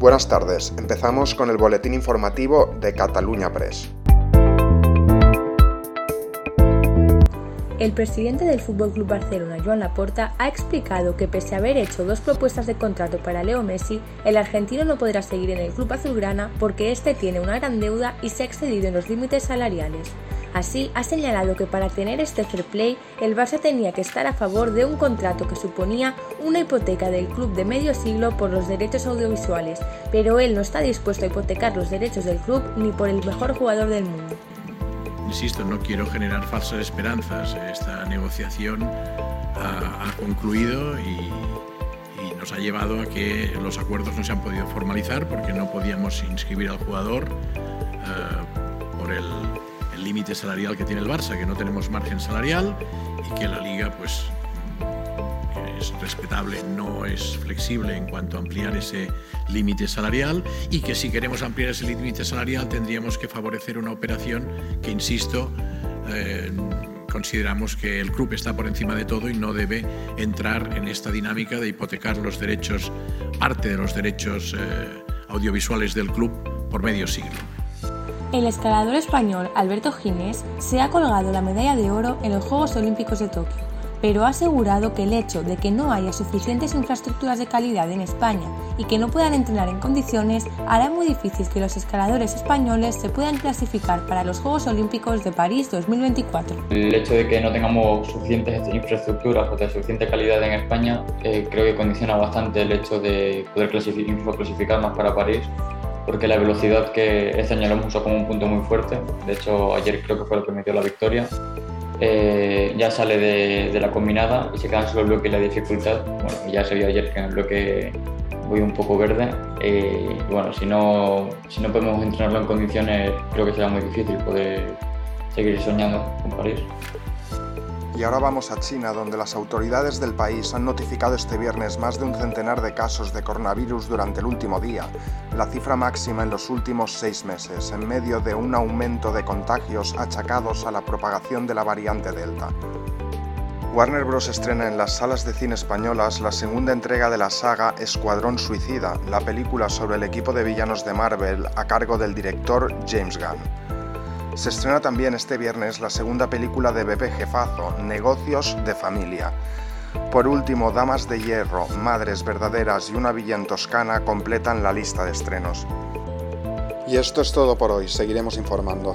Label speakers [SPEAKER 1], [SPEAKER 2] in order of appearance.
[SPEAKER 1] Buenas tardes, empezamos con el boletín informativo de Cataluña Press.
[SPEAKER 2] El presidente del Fútbol Club Barcelona, Joan Laporta, ha explicado que pese a haber hecho dos propuestas de contrato para Leo Messi, el argentino no podrá seguir en el club azulgrana porque este tiene una gran deuda y se ha excedido en los límites salariales. Así, ha señalado que para tener este fair play, el Barça tenía que estar a favor de un contrato que suponía una hipoteca del club de medio siglo por los derechos audiovisuales, pero él no está dispuesto a hipotecar los derechos del club ni por el mejor jugador del mundo.
[SPEAKER 3] Insisto, no quiero generar falsas esperanzas. Esta negociación ha, concluido y, nos ha llevado a que los acuerdos no se han podido formalizar porque no podíamos inscribir al jugador eh, por el límite salarial que tiene el Barça, que no tenemos margen salarial y que la liga pues es respetable, no es flexible en cuanto a ampliar ese límite salarial y que si queremos ampliar ese límite salarial tendríamos que favorecer una operación que, insisto, eh, consideramos que el club está por encima de todo y no debe entrar en esta dinámica de hipotecar los derechos, parte de los derechos eh, audiovisuales del club por medio siglo.
[SPEAKER 2] El escalador español Alberto Ginés se ha colgado la medalla de oro en los Juegos Olímpicos de Tokio pero ha asegurado que el hecho de que no haya suficientes infraestructuras de calidad en España y que no puedan entrenar en condiciones hará muy difícil que los escaladores españoles se puedan clasificar para los Juegos Olímpicos de París 2024.
[SPEAKER 4] El hecho de que no tengamos suficientes infraestructuras o de suficiente calidad en España eh, creo que condiciona bastante el hecho de poder clasificar, clasificar más para París porque la velocidad que este año lo como un punto muy fuerte, de hecho ayer creo que fue lo que me dio la victoria, eh, ya sale de, la combinada y se queda solo el bloque y la dificultad. Bueno, ya se vio ayer que en el bloque voy un poco verde. Eh, y bueno, si no, si no podemos entrenarlo en condiciones, creo que será muy difícil poder seguir soñando con París.
[SPEAKER 1] Y ahora vamos a China, donde las autoridades del país han notificado este viernes más de un centenar de casos de coronavirus durante el último día, la cifra máxima en los últimos seis meses, en medio de un aumento de contagios achacados a la propagación de la variante Delta. Warner Bros. estrena en las salas de cine españolas la segunda entrega de la saga Escuadrón Suicida, la película sobre el equipo de villanos de Marvel a cargo del director James Gunn. Se estrena también este viernes la segunda película de Bebe Jefazo, Negocios de Familia. Por último, Damas de Hierro, Madres Verdaderas y una villa en Toscana completan la lista de estrenos. Y esto es todo por hoy, seguiremos informando.